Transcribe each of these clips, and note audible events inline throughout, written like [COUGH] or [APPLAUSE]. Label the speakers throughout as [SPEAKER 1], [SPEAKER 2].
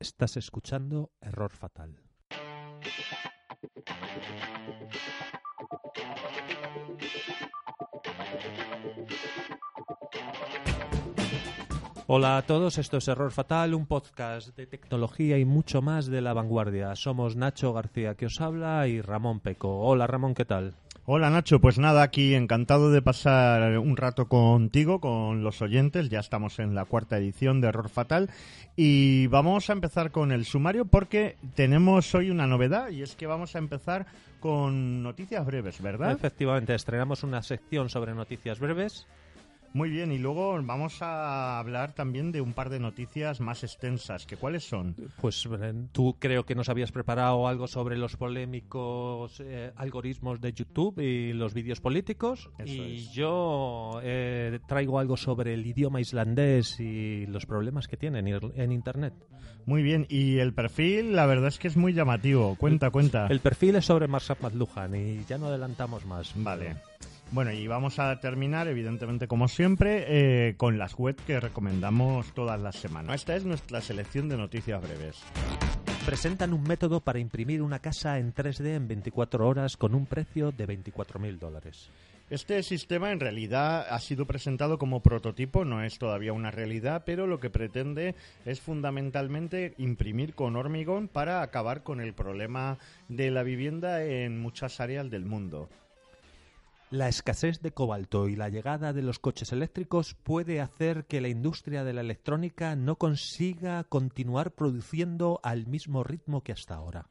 [SPEAKER 1] Estás escuchando Error Fatal. Hola a todos, esto es Error Fatal, un podcast de tecnología y mucho más de la vanguardia. Somos Nacho García que os habla y Ramón Peco. Hola Ramón, ¿qué tal?
[SPEAKER 2] Hola Nacho, pues nada, aquí encantado de pasar un rato contigo, con los oyentes. Ya estamos en la cuarta edición de Error Fatal y vamos a empezar con el sumario porque tenemos hoy una novedad y es que vamos a empezar con noticias breves, ¿verdad?
[SPEAKER 1] Efectivamente, estrenamos una sección sobre noticias breves
[SPEAKER 2] muy bien, y luego vamos a hablar también de un par de noticias más extensas. ¿Que ¿Cuáles son?
[SPEAKER 1] Pues tú creo que nos habías preparado algo sobre los polémicos eh, algoritmos de YouTube y los vídeos políticos. y yo eh, traigo algo sobre el idioma islandés y los problemas que tienen en Internet.
[SPEAKER 2] Muy bien, y el perfil, la verdad es que es muy llamativo. Cuenta, cuenta.
[SPEAKER 1] El perfil es sobre Marshall McLuhan y ya no adelantamos más.
[SPEAKER 2] Vale. Bueno, y vamos a terminar, evidentemente, como siempre, eh, con las webs que recomendamos todas las semanas. Esta es nuestra selección de noticias breves.
[SPEAKER 1] Presentan un método para imprimir una casa en 3D en 24 horas con un precio de 24.000 dólares.
[SPEAKER 2] Este sistema en realidad ha sido presentado como prototipo, no es todavía una realidad, pero lo que pretende es fundamentalmente imprimir con hormigón para acabar con el problema de la vivienda en muchas áreas del mundo.
[SPEAKER 1] La escasez de cobalto y la llegada de los coches eléctricos puede hacer que la industria de la electrónica no consiga continuar produciendo al mismo ritmo que hasta ahora.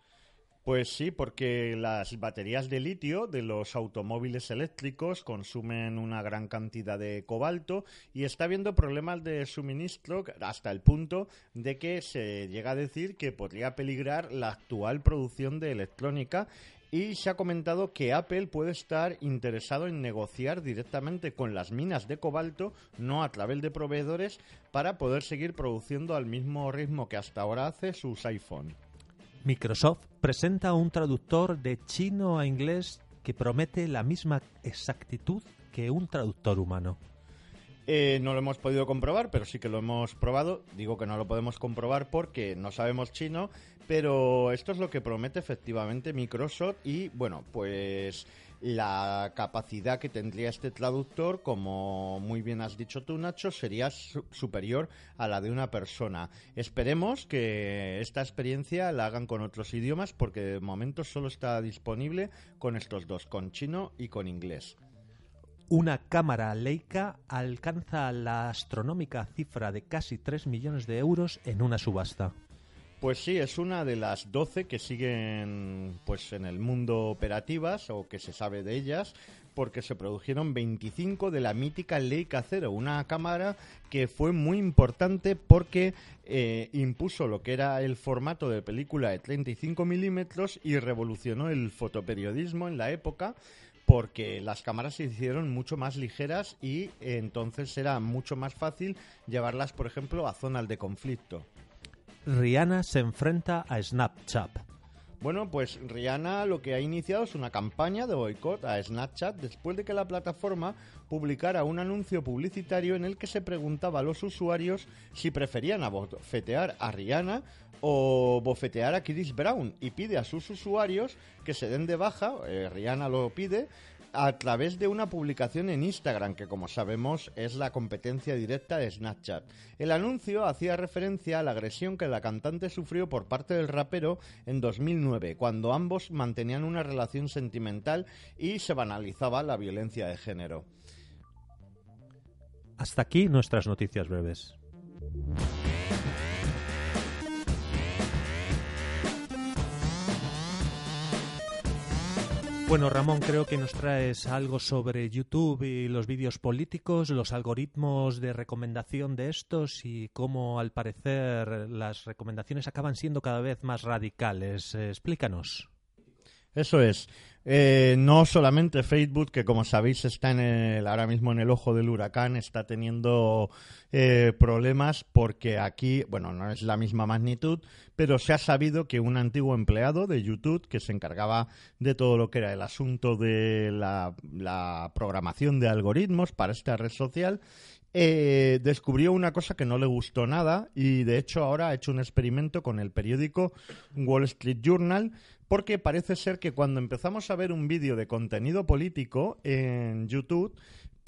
[SPEAKER 2] Pues sí, porque las baterías de litio de los automóviles eléctricos consumen una gran cantidad de cobalto y está habiendo problemas de suministro hasta el punto de que se llega a decir que podría peligrar la actual producción de electrónica y se ha comentado que Apple puede estar interesado en negociar directamente con las minas de cobalto, no a través de proveedores, para poder seguir produciendo al mismo ritmo que hasta ahora hace sus iPhone.
[SPEAKER 1] Microsoft presenta un traductor de chino a inglés que promete la misma exactitud que un traductor humano.
[SPEAKER 2] Eh, no lo hemos podido comprobar, pero sí que lo hemos probado. Digo que no lo podemos comprobar porque no sabemos chino, pero esto es lo que promete efectivamente Microsoft y bueno, pues la capacidad que tendría este traductor, como muy bien has dicho tú, Nacho, sería superior a la de una persona. Esperemos que esta experiencia la hagan con otros idiomas porque de momento solo está disponible con estos dos, con chino y con inglés.
[SPEAKER 1] Una cámara Leica alcanza la astronómica cifra de casi 3 millones de euros en una subasta.
[SPEAKER 2] Pues sí, es una de las 12 que siguen pues en el mundo operativas o que se sabe de ellas porque se produjeron 25 de la mítica Leica Cero, una cámara que fue muy importante porque eh, impuso lo que era el formato de película de 35 milímetros y revolucionó el fotoperiodismo en la época porque las cámaras se hicieron mucho más ligeras y entonces era mucho más fácil llevarlas, por ejemplo, a zonas de conflicto.
[SPEAKER 1] Rihanna se enfrenta a Snapchat.
[SPEAKER 2] Bueno, pues Rihanna lo que ha iniciado es una campaña de boicot a Snapchat después de que la plataforma publicara un anuncio publicitario en el que se preguntaba a los usuarios si preferían abofetear a Rihanna o bofetear a Chris Brown y pide a sus usuarios que se den de baja, eh, Rihanna lo pide, a través de una publicación en Instagram, que como sabemos es la competencia directa de Snapchat. El anuncio hacía referencia a la agresión que la cantante sufrió por parte del rapero en 2009, cuando ambos mantenían una relación sentimental y se banalizaba la violencia de género.
[SPEAKER 1] Hasta aquí nuestras noticias breves. Bueno, Ramón, creo que nos traes algo sobre YouTube y los vídeos políticos, los algoritmos de recomendación de estos y cómo, al parecer, las recomendaciones acaban siendo cada vez más radicales. Eh, explícanos.
[SPEAKER 2] Eso es. Eh, no solamente Facebook, que como sabéis está en el, ahora mismo en el ojo del huracán, está teniendo eh, problemas porque aquí, bueno, no es la misma magnitud, pero se ha sabido que un antiguo empleado de YouTube que se encargaba de todo lo que era el asunto de la, la programación de algoritmos para esta red social, eh, descubrió una cosa que no le gustó nada y de hecho ahora ha hecho un experimento con el periódico Wall Street Journal porque parece ser que cuando empezamos a ver un vídeo de contenido político en YouTube,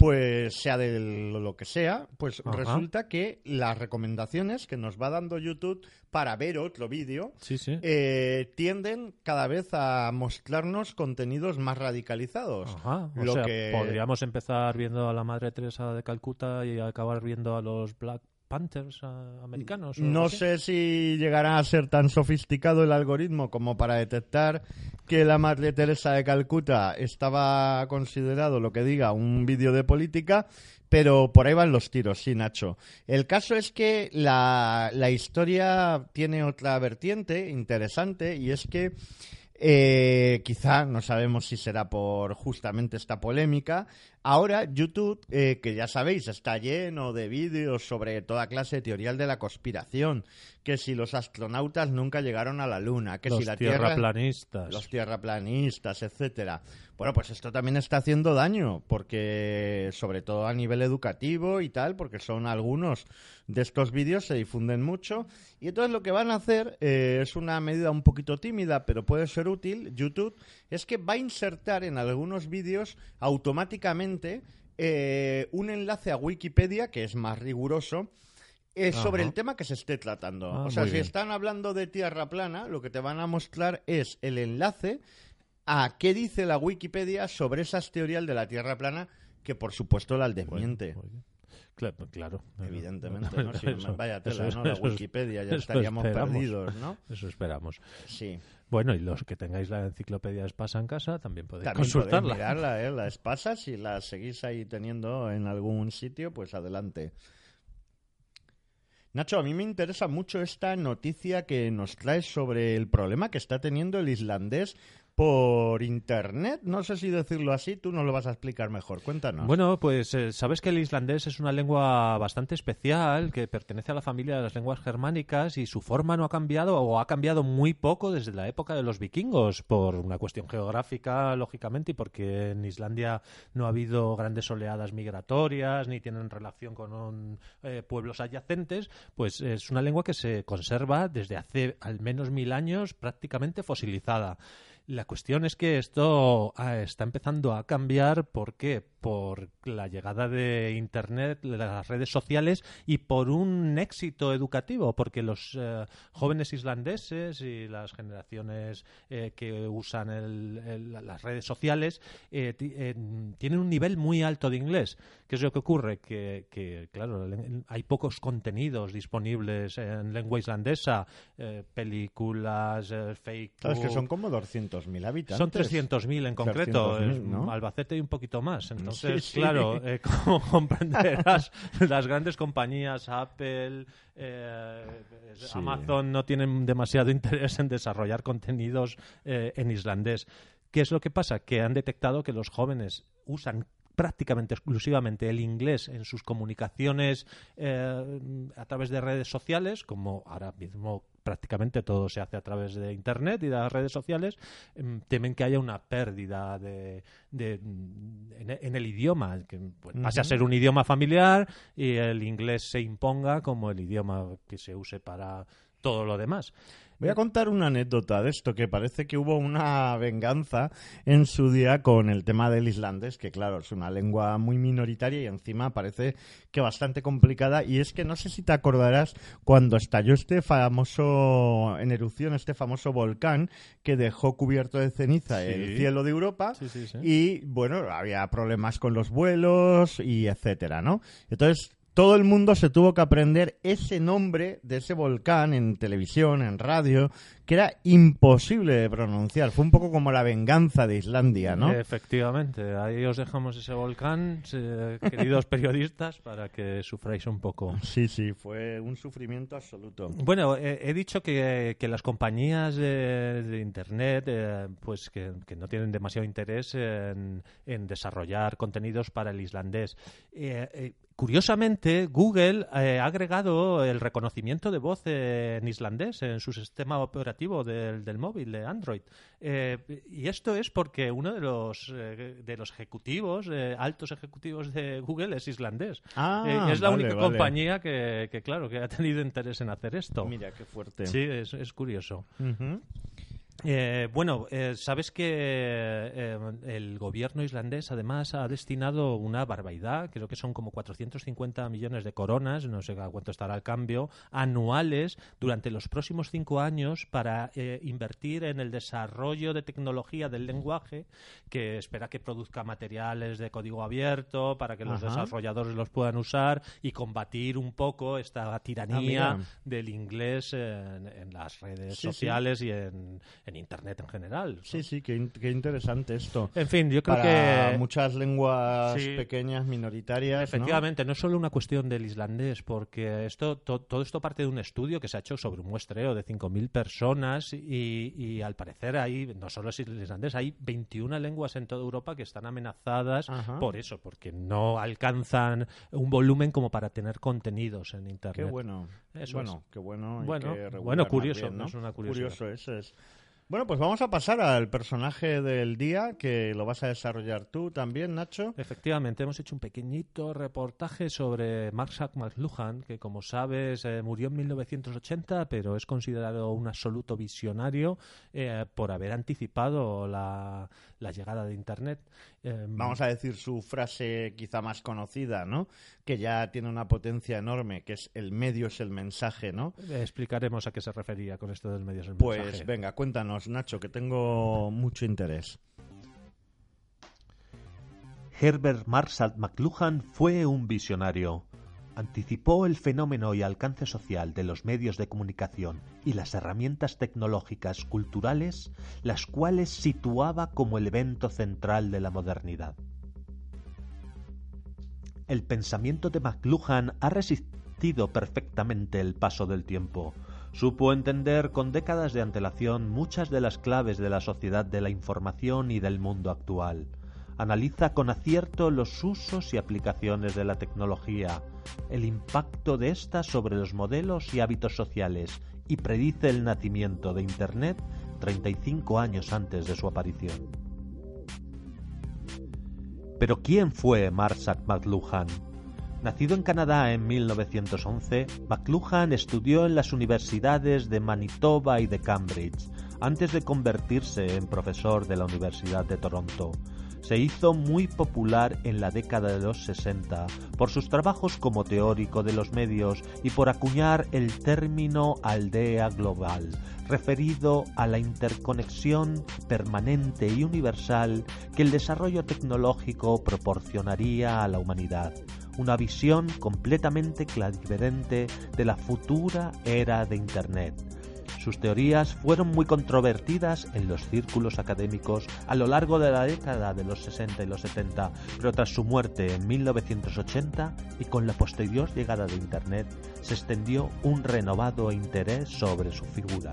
[SPEAKER 2] pues sea de lo que sea, pues
[SPEAKER 1] Ajá.
[SPEAKER 2] resulta que las recomendaciones que nos va dando YouTube para ver otro vídeo
[SPEAKER 1] Sí, sí.
[SPEAKER 2] eh, tienden cada vez a mostrarnos contenidos más radicalizados.
[SPEAKER 1] Ajá. O
[SPEAKER 2] lo
[SPEAKER 1] sea,
[SPEAKER 2] que-
[SPEAKER 1] podríamos empezar viendo a la Madre Teresa de Calcuta y acabar viendo a los Black Panthers americanos.
[SPEAKER 2] No sé si llegará a ser tan sofisticado el algoritmo como para detectar que la Madre Teresa de Calcuta estaba considerado lo que diga un vídeo de política, pero por ahí van los tiros, sí, Nacho. El caso es que la, la historia tiene otra vertiente interesante y es que eh, quizá, no sabemos si será por justamente esta polémica. Ahora YouTube, eh, que ya sabéis, está lleno de vídeos sobre toda clase de teorías de la conspiración. Que si los astronautas nunca llegaron a la Luna, que
[SPEAKER 1] los
[SPEAKER 2] si la Tierra...
[SPEAKER 1] tierraplanistas.
[SPEAKER 2] Los tierraplanistas, etcétera. Bueno, pues esto también está haciendo daño, porque sobre todo a nivel educativo y tal, porque son algunos de estos vídeos se difunden mucho. Y entonces lo que van a hacer eh, es una medida un poquito tímida, pero puede ser útil. YouTube es que va a insertar en algunos vídeos automáticamente eh, un enlace a Wikipedia que es más riguroso. eh, sobre el tema que se esté tratando.
[SPEAKER 1] Ah,
[SPEAKER 2] o sea, si
[SPEAKER 1] bien.
[SPEAKER 2] están hablando de tierra plana, lo que te van a mostrar es el enlace a qué dice la Wikipedia sobre esas teorías de la tierra plana, que por supuesto la desmiente.
[SPEAKER 1] Claro, claro.
[SPEAKER 2] Evidentemente, [LAUGHS] ¿no? Si no,
[SPEAKER 1] Eso-
[SPEAKER 2] vaya tela, ¿no? La
[SPEAKER 1] eso
[SPEAKER 2] Wikipedia, ya estaríamos perdidos, ¿no?
[SPEAKER 1] Eso esperamos.
[SPEAKER 2] Sí.
[SPEAKER 1] Bueno, y los que tengáis la enciclopedia Espasa en casa también podéis
[SPEAKER 2] También
[SPEAKER 1] consultarla.
[SPEAKER 2] podéis mirarla, ¿eh? La [LAUGHS] espasa, si la seguís ahí teniendo en algún sitio, pues adelante. Nacho, a mí me interesa mucho esta noticia que nos traes sobre el problema que está teniendo el islandés por internet. No sé si decirlo así, tú nos lo vas a explicar mejor. Cuéntanos.
[SPEAKER 1] Bueno, pues eh, sabes que el islandés es una lengua bastante especial que pertenece a la familia de las lenguas germánicas y su forma no ha cambiado o ha cambiado muy poco desde la época de los vikingos por una cuestión geográfica, lógicamente, y porque en Islandia no ha habido grandes oleadas migratorias ni tienen relación con un, eh, pueblos adyacentes, pues es una lengua que se conserva desde hace al menos mil años prácticamente fosilizada. La cuestión es que esto ah, está empezando a cambiar. ¿Por qué? Por la llegada de Internet, de las redes sociales y por un éxito educativo. Porque los eh, jóvenes islandeses y las generaciones eh, que usan el- el- las redes sociales eh, eh, tienen un nivel muy alto de inglés. ¿Qué es lo que ocurre? Que, que, claro, hay pocos contenidos disponibles en lengua islandesa, eh, películas, fake.
[SPEAKER 2] Sabes que son como 200.000 habitantes.
[SPEAKER 1] Son 300.000 en concreto,
[SPEAKER 2] 300.000, ¿no?
[SPEAKER 1] Albacete y un poquito más. Entonces,
[SPEAKER 2] Sí, sí.
[SPEAKER 1] claro, eh, [LAUGHS] como comprenderás, [LAUGHS] las grandes compañías, Apple, eh,
[SPEAKER 2] Sí.
[SPEAKER 1] Amazon, no tienen demasiado interés en desarrollar contenidos eh, en islandés. ¿Qué es lo que pasa? Que han detectado que los jóvenes usan prácticamente exclusivamente el inglés en sus comunicaciones eh, a través de redes sociales, como ahora mismo prácticamente todo se hace a través de Internet y de las redes sociales, em, temen que haya una pérdida de, de- en, en el idioma, que pues, pase a ser un idioma familiar y el inglés se imponga como el idioma que se use para todo lo demás.
[SPEAKER 2] Voy a contar una anécdota de esto, que parece que hubo una venganza en su día con el tema del islandés, que claro, es una lengua muy minoritaria y encima parece que bastante complicada. Y es que no sé si te acordarás cuando estalló este famoso, en erupción, este famoso volcán que dejó cubierto de ceniza
[SPEAKER 1] Sí.
[SPEAKER 2] el cielo de Europa.
[SPEAKER 1] Sí, sí, sí.
[SPEAKER 2] Y bueno, había problemas con los vuelos y etcétera, ¿no? Entonces, todo el mundo se tuvo que aprender ese nombre de ese volcán en televisión, en radio, que era imposible de pronunciar. Fue un poco como la venganza de Islandia, ¿no?
[SPEAKER 3] Efectivamente, ahí os dejamos ese volcán, eh, queridos [LAUGHS] periodistas, para que sufráis un poco.
[SPEAKER 2] Sí, sí, fue un sufrimiento absoluto.
[SPEAKER 3] Bueno, eh, he dicho que, que las compañías de, de Internet, eh, pues que, que no tienen demasiado interés en, en desarrollar contenidos para el islandés. Eh, eh, Curiosamente, Google eh, ha agregado el reconocimiento de voz eh, en islandés en su sistema operativo del, del móvil de Android. Eh, y esto es porque uno de los eh, de los ejecutivos, eh, altos ejecutivos de Google, es islandés.
[SPEAKER 2] Ah,
[SPEAKER 3] es la
[SPEAKER 2] vale,
[SPEAKER 3] única
[SPEAKER 2] vale.
[SPEAKER 3] compañía que, que, claro, que ha tenido interés en hacer esto.
[SPEAKER 2] Mira, qué fuerte.
[SPEAKER 3] Sí, es, es curioso.
[SPEAKER 2] Ujú.
[SPEAKER 3] Eh, bueno, eh, sabes que eh, el gobierno islandés además ha destinado una barbaridad, creo que son como 450 millones de coronas, no sé a cuánto estará el cambio, anuales durante los próximos cinco años para eh, invertir en el desarrollo de tecnología del lenguaje que espera que produzca materiales de código abierto para que los desarrolladores los puedan usar y combatir un poco esta tiranía
[SPEAKER 2] Ah, mira.
[SPEAKER 3] del inglés en, en las redes
[SPEAKER 2] Sí, sí.
[SPEAKER 3] sociales y en, en Internet en general.
[SPEAKER 2] Sí, sí, qué, in- qué interesante esto.
[SPEAKER 3] En fin, yo creo
[SPEAKER 2] Para
[SPEAKER 3] que
[SPEAKER 2] muchas lenguas
[SPEAKER 3] Sí.
[SPEAKER 2] pequeñas, minoritarias. ¿no?
[SPEAKER 3] efectivamente no es solo una cuestión del islandés, porque esto to- todo esto parte de un estudio que se ha hecho sobre un muestreo de 5.000 personas y, y al parecer hay, no solo es islandés, hay 21 lenguas en toda Europa que están amenazadas
[SPEAKER 2] Ajá.
[SPEAKER 3] por eso, porque no alcanzan un volumen como para tener contenidos en Internet.
[SPEAKER 2] Qué bueno.
[SPEAKER 3] Eso
[SPEAKER 2] bueno, qué bueno. y
[SPEAKER 3] Bueno,
[SPEAKER 2] qué
[SPEAKER 3] bueno, curioso,
[SPEAKER 2] bien, ¿no?
[SPEAKER 3] es una curiosidad.
[SPEAKER 2] Curioso, eso es. Bueno, pues vamos a pasar al personaje del día, que lo vas a desarrollar tú también, Nacho.
[SPEAKER 3] Efectivamente, hemos hecho un pequeñito reportaje sobre Marshall McLuhan, que como sabes eh, murió en 1980, pero es considerado un absoluto visionario eh, por haber anticipado la, la llegada de Internet. Eh,
[SPEAKER 2] Vamos a decir su frase quizá más conocida, ¿no? Que ya tiene una potencia enorme, que es el medio es el mensaje, ¿no?
[SPEAKER 3] Explicaremos a qué se refería con esto del medio del
[SPEAKER 2] Pues
[SPEAKER 3] mensaje.
[SPEAKER 2] venga, cuéntanos, Nacho, que tengo mucho interés.
[SPEAKER 1] Herbert Marshall McLuhan fue un visionario. Anticipó el fenómeno y alcance social de los medios de comunicación y las herramientas tecnológicas culturales, las cuales situaba como el evento central de la modernidad. El pensamiento de McLuhan ha resistido perfectamente el paso del tiempo. Supo entender con décadas de antelación muchas de las claves de la sociedad de la información y del mundo actual. Analiza con acierto los usos y aplicaciones de la tecnología, el impacto de ésta sobre los modelos y hábitos sociales y predice el nacimiento de Internet 35 años antes de su aparición. Pero ¿quién fue Marshall McLuhan? Nacido en Canadá en 1911, McLuhan estudió en las universidades de Manitoba y de Cambridge, antes de convertirse en profesor de la Universidad de Toronto. Se hizo muy popular en la década de los 60 por sus trabajos como teórico de los medios y por acuñar el término aldea global, referido a la interconexión permanente y universal que el desarrollo tecnológico proporcionaría a la humanidad una visión completamente clarividente de la futura era de Internet. Sus teorías fueron muy controvertidas en los círculos académicos a lo largo de la década de los 60 y los 70, pero tras su muerte en 1980 y con la posterior llegada de Internet, se extendió un renovado interés sobre su figura.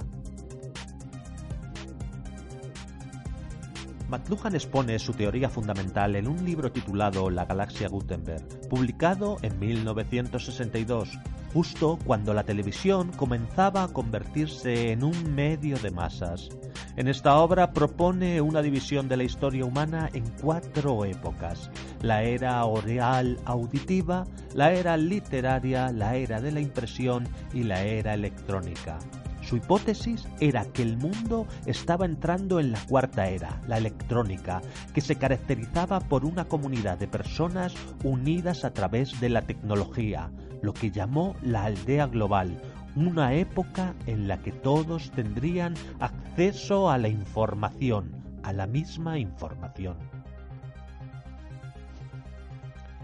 [SPEAKER 1] McLuhan expone su teoría fundamental en un libro titulado La galaxia Gutenberg, publicado en 1962, justo cuando la televisión comenzaba a convertirse en un medio de masas. En esta obra propone una división de la historia humana en cuatro épocas. La era oral auditiva, la era literaria, la era de la impresión y la era electrónica. Su hipótesis era que el mundo estaba entrando en la cuarta era, la electrónica, que se caracterizaba por una comunidad de personas unidas a través de la tecnología, lo que llamó la aldea global, una época en la que todos tendrían acceso a la información, a la misma información.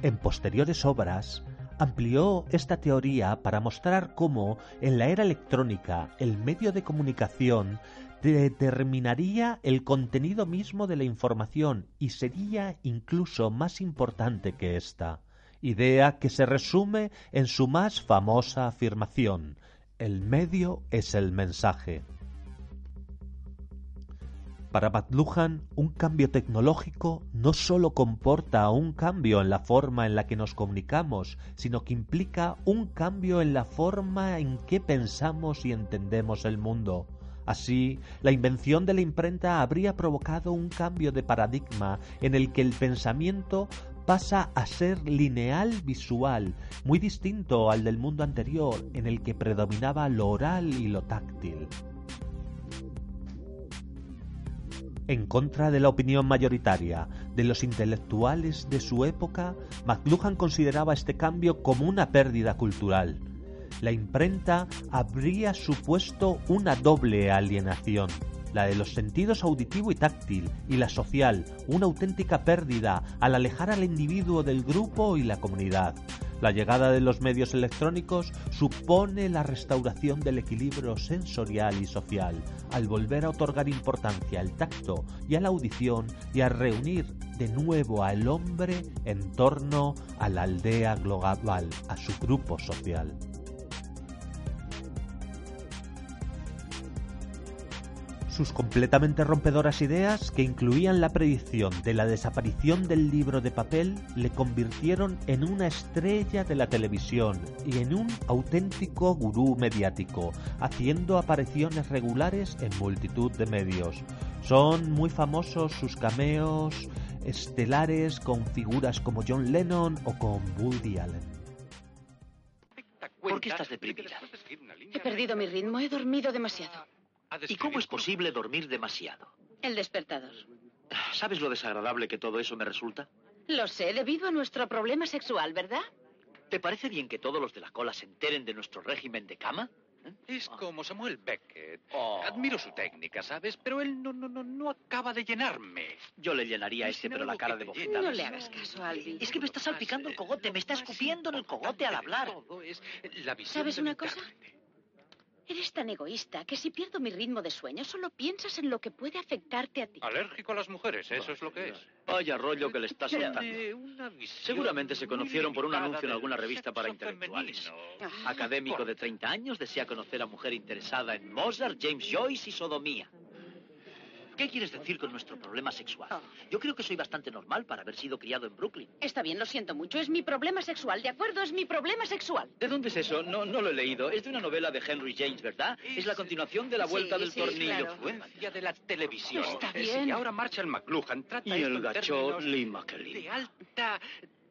[SPEAKER 1] En posteriores obras, amplió esta teoría para mostrar cómo en la era electrónica el medio de comunicación determinaría el contenido mismo de la información y sería incluso más importante que ésta, idea que se resume en su más famosa afirmación el medio es el mensaje. Para McLuhan, un cambio tecnológico no solo comporta un cambio en la forma en la que nos comunicamos, sino que implica un cambio en la forma en que pensamos y entendemos el mundo. Así, la invención de la imprenta habría provocado un cambio de paradigma en el que el pensamiento pasa a ser lineal visual, muy distinto al del mundo anterior en el que predominaba lo oral y lo táctil. En contra de la opinión mayoritaria de los intelectuales de su época, McLuhan consideraba este cambio como una pérdida cultural. La imprenta habría supuesto una doble alienación la de los sentidos auditivo y táctil, y la social, una auténtica pérdida al alejar al individuo del grupo y la comunidad. La llegada de los medios electrónicos supone la restauración del equilibrio sensorial y social, al volver a otorgar importancia al tacto y a la audición y a reunir de nuevo al hombre en torno a la aldea global, a su grupo social. Sus completamente rompedoras ideas, que incluían la predicción de la desaparición del libro de papel, le convirtieron en una estrella de la televisión y en un auténtico gurú mediático, haciendo apariciones regulares en multitud de medios. Son muy famosos sus cameos estelares con figuras como John Lennon o con Woody Allen.
[SPEAKER 4] ¿Por qué estás deprimida?
[SPEAKER 5] He perdido mi ritmo, he dormido demasiado.
[SPEAKER 4] ¿Y cómo es posible dormir demasiado?
[SPEAKER 5] El despertador.
[SPEAKER 4] ¿Sabes lo desagradable que todo eso me resulta?
[SPEAKER 5] Lo sé, debido a nuestro problema sexual, ¿verdad?
[SPEAKER 4] ¿Te parece bien que todos los de la cola se enteren de nuestro régimen de cama?
[SPEAKER 6] Es como Samuel Beckett. Admiro su técnica, ¿sabes? Pero él no, no, no, no acaba de llenarme.
[SPEAKER 4] Yo le llenaría a este, pero la cara de bofetadas.
[SPEAKER 5] No le hagas caso, Alvin.
[SPEAKER 4] Es que me está salpicando el cogote, me está escupiendo en el cogote al hablar.
[SPEAKER 5] ¿Sabes una cosa? Eres tan egoísta que si pierdo mi ritmo de sueño solo piensas en lo que puede afectarte a ti.
[SPEAKER 6] Alérgico a las mujeres, eso es lo que es.
[SPEAKER 4] Vaya rollo que le está soltando. Seguramente se conocieron por un anuncio en alguna revista para intelectuales. Académico de 30 años desea conocer a mujer interesada en Mozart, James Joyce y sodomía. ¿Qué quieres decir con nuestro problema sexual?
[SPEAKER 5] Oh.
[SPEAKER 4] Yo creo que soy bastante normal para haber sido criado en Brooklyn.
[SPEAKER 5] Está bien, lo siento mucho. Es mi problema sexual, ¿de acuerdo? Es mi problema sexual.
[SPEAKER 4] ¿De dónde es eso? No, no lo he leído. Es de una novela de Henry James, ¿verdad? Es la continuación de La Vuelta
[SPEAKER 5] Sí,
[SPEAKER 4] del
[SPEAKER 5] sí,
[SPEAKER 4] Tornillo.
[SPEAKER 5] claro.
[SPEAKER 6] Influencia de la televisión.
[SPEAKER 5] Está bien.
[SPEAKER 6] Y ahora Marshall McLuhan trata
[SPEAKER 4] Y el gacho Lee McKellen.
[SPEAKER 6] De alta...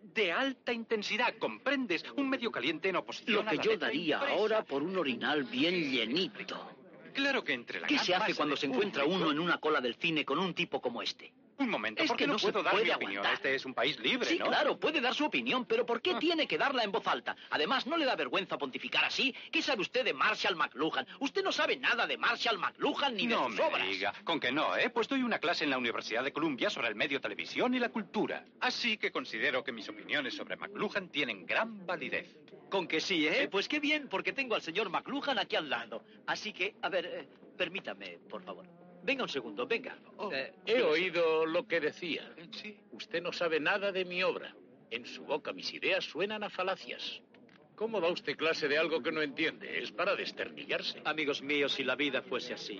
[SPEAKER 6] De alta intensidad, ¿comprendes? Un medio caliente en oposición
[SPEAKER 4] Lo
[SPEAKER 6] a
[SPEAKER 4] que
[SPEAKER 6] la
[SPEAKER 4] yo daría
[SPEAKER 6] impresa.
[SPEAKER 4] ahora por un orinal bien llenito.
[SPEAKER 6] Claro que entre la
[SPEAKER 4] ¿Qué se hace cuando se encuentra uno en una cola del cine con un tipo como este?
[SPEAKER 6] Un momento,
[SPEAKER 4] Es
[SPEAKER 6] ¿por qué
[SPEAKER 4] que
[SPEAKER 6] no, puedo dar mi opinión? Este es un país libre,
[SPEAKER 4] Sí,
[SPEAKER 6] ¿no?
[SPEAKER 4] claro, puede dar su opinión, pero ¿por qué tiene que darla en voz alta? Además, ¿no le da vergüenza pontificar así? ¿Qué sabe usted de Marshall McLuhan? Usted no sabe nada de Marshall McLuhan ni de
[SPEAKER 6] no
[SPEAKER 4] sus
[SPEAKER 6] me
[SPEAKER 4] obras.
[SPEAKER 6] diga. Con que no, ¿eh? Pues doy una clase en la Universidad de Columbia sobre el medio televisión y la cultura. Así que considero que mis opiniones sobre McLuhan tienen gran validez.
[SPEAKER 4] Con que sí, ¿eh? Pues qué bien, porque tengo al señor McLuhan aquí al lado. Así que, a ver, eh, permítame, por favor. Venga un segundo, venga. Eh,
[SPEAKER 7] He oído lo que decía.
[SPEAKER 6] Sí.
[SPEAKER 7] Usted no sabe nada de mi obra. En su boca mis ideas suenan a falacias. ¿Cómo da usted clase de algo que no entiende? Es para desternillarse.
[SPEAKER 4] Amigos míos, si la vida fuese así.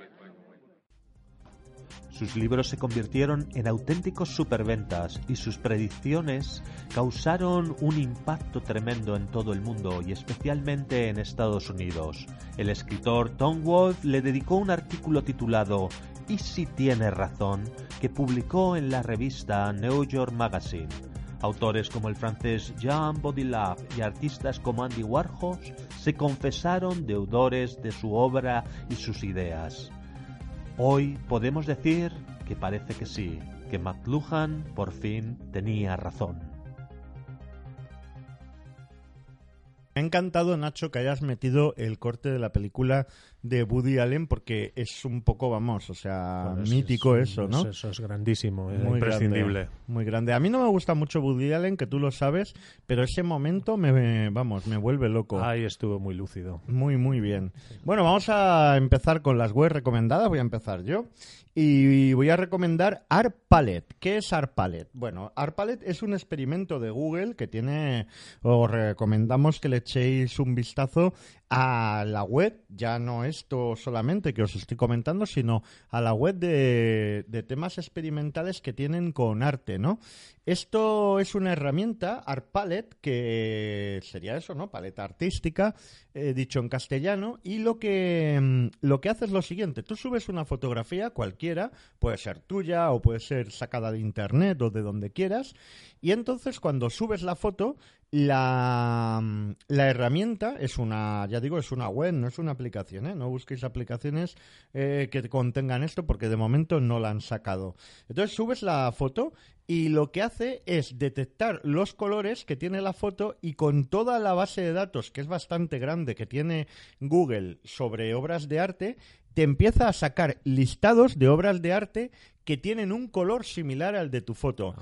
[SPEAKER 1] Sus libros se convirtieron en auténticos superventas y sus predicciones causaron un impacto tremendo en todo el mundo y especialmente en Estados Unidos. El escritor Tom Wolfe le dedicó un artículo titulado ¿Y si tiene razón? que publicó en la revista New York Magazine. Autores como el francés Jean Baudrillard y artistas como Andy Warhol se confesaron deudores de su obra y sus ideas. Hoy podemos decir que parece que sí, que McLuhan por fin tenía razón.
[SPEAKER 2] Me ha encantado, Nacho, que hayas metido el corte de la película de Woody Allen porque es un poco, vamos, o sea, mítico eso, ¿no?
[SPEAKER 1] Eso, es grandísimo, es imprescindible.
[SPEAKER 2] muy grande. A mí no me gusta mucho Woody Allen, que tú lo sabes, pero ese momento me, vamos, me vuelve loco.
[SPEAKER 1] Ahí estuvo muy lúcido.
[SPEAKER 2] Muy, muy bien. Bueno, vamos a empezar con las webs recomendadas. Voy a empezar yo. Y voy a recomendar ARPALET. ¿Qué es ARPALET? Bueno, ARPALET es un experimento de Google que tiene, os recomendamos que le echéis un vistazo a la web, ya no esto solamente que os estoy comentando, sino a la web de, de temas experimentales que tienen con arte, ¿no? Esto es una herramienta, ArtPalette, que sería eso, ¿no? Paleta artística, eh, dicho en castellano, y lo que, mm, lo que hace es lo siguiente, tú subes una fotografía cualquiera, puede ser tuya o puede ser sacada de internet o de donde quieras, y entonces cuando subes la foto, la, mm, la, herramienta es una, ya digo, es una web, no es una aplicación, ¿eh? No busquéis aplicaciones eh, que contengan esto porque de momento no la han sacado. Entonces subes la foto y lo que hace es detectar los colores que tiene la foto y con toda la base de datos, que es bastante grande, que tiene Google sobre obras de arte, te empieza a sacar listados de obras de arte que tienen un color similar al de tu foto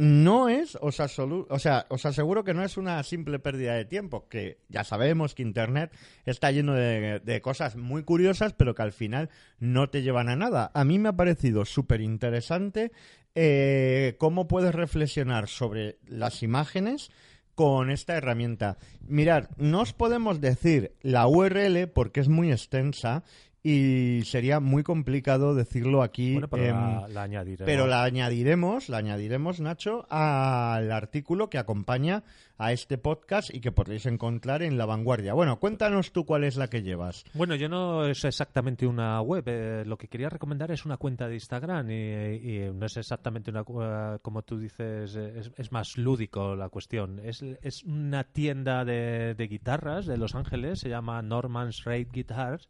[SPEAKER 2] no es, os, o sea, os aseguro que no es una simple pérdida de tiempo, que ya sabemos que Internet está lleno de, cosas muy curiosas, pero que al final no te llevan a nada. A mí me ha parecido súper interesante eh, cómo puedes reflexionar sobre las imágenes con esta herramienta. Mirad, no os podemos decir la URL porque es muy extensa y sería muy complicado decirlo aquí.
[SPEAKER 1] pero, la, añadiremos.
[SPEAKER 2] pero la añadiremos, la añadiremos, Nacho, al artículo que acompaña a este podcast y que podréis encontrar en La Vanguardia. Bueno, cuéntanos tú cuál es la que llevas.
[SPEAKER 1] Bueno, yo no es exactamente una web. Eh, lo que quería recomendar es una cuenta de Instagram y, no es exactamente una, uh, como tú dices, es, más lúdico la cuestión. Es, es una tienda de, de guitarras de Los Ángeles, se llama Norman's Raid Guitars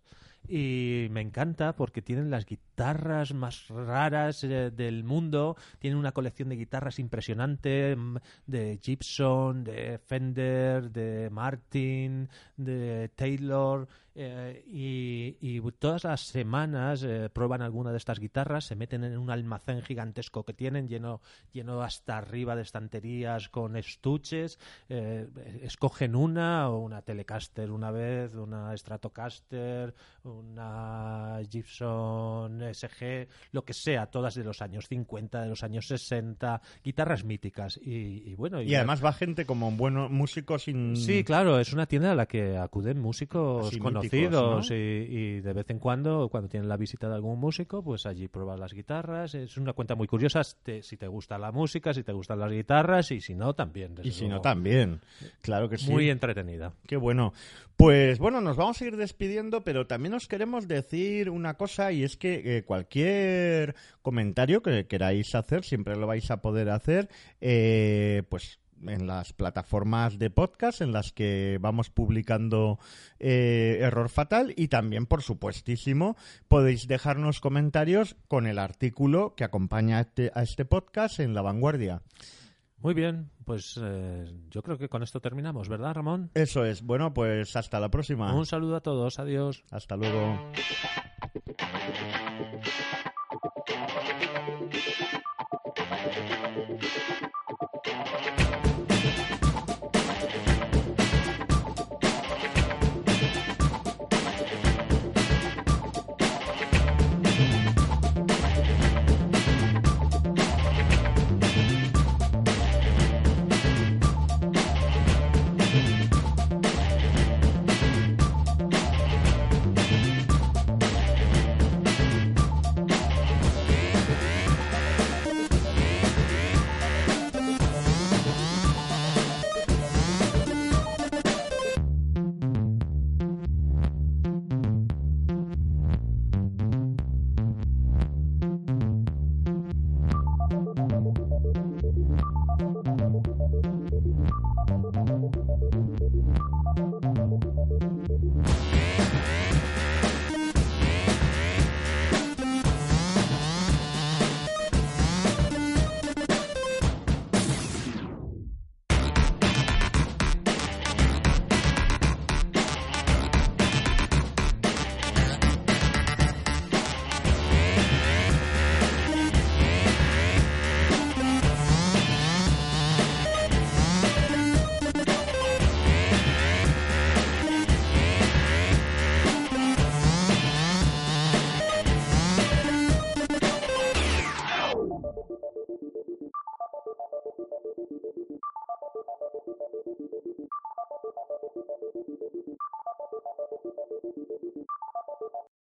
[SPEAKER 1] y me encanta porque tienen las guitarras más raras eh, del mundo, tienen una colección de guitarras impresionante mm, de Gibson, de Fender, de Martin, de Taylor eh, y, todas las semanas eh, prueban alguna de estas guitarras, se meten en un almacén gigantesco que tienen lleno, lleno hasta arriba de estanterías con estuches, eh, escogen una o una Telecaster una vez, una Stratocaster, una Gibson SG, lo que sea, todas de los años 50, de los años 60, guitarras míticas y, bueno.
[SPEAKER 2] Y, además va gente como buenos músicos sin...
[SPEAKER 1] Sí, claro, es una tienda a la que acuden músicos conocidos y, de vez en cuando, cuando tienen la visita de algún músico, pues allí pruebas las guitarras. Es una cuenta muy curiosa si te gusta la música, si te gustan las guitarras y si no, también.
[SPEAKER 2] Y si no, también. Claro que sí.
[SPEAKER 1] Muy entretenida.
[SPEAKER 2] Qué bueno. Pues bueno, nos vamos a ir despidiendo, pero también os queremos decir una cosa y es que eh, cualquier comentario que queráis hacer, siempre lo vais a poder hacer, eh, pues en las plataformas de podcast en las que vamos publicando eh, Error Fatal y también, por supuestísimo, podéis dejarnos comentarios con el artículo que acompaña a este, este podcast en La Vanguardia.
[SPEAKER 1] Muy bien, pues eh, yo creo que con esto terminamos, ¿verdad, Ramón?
[SPEAKER 2] Eso es. Bueno, pues hasta la próxima.
[SPEAKER 1] Un saludo a todos. Adiós.
[SPEAKER 2] Hasta luego.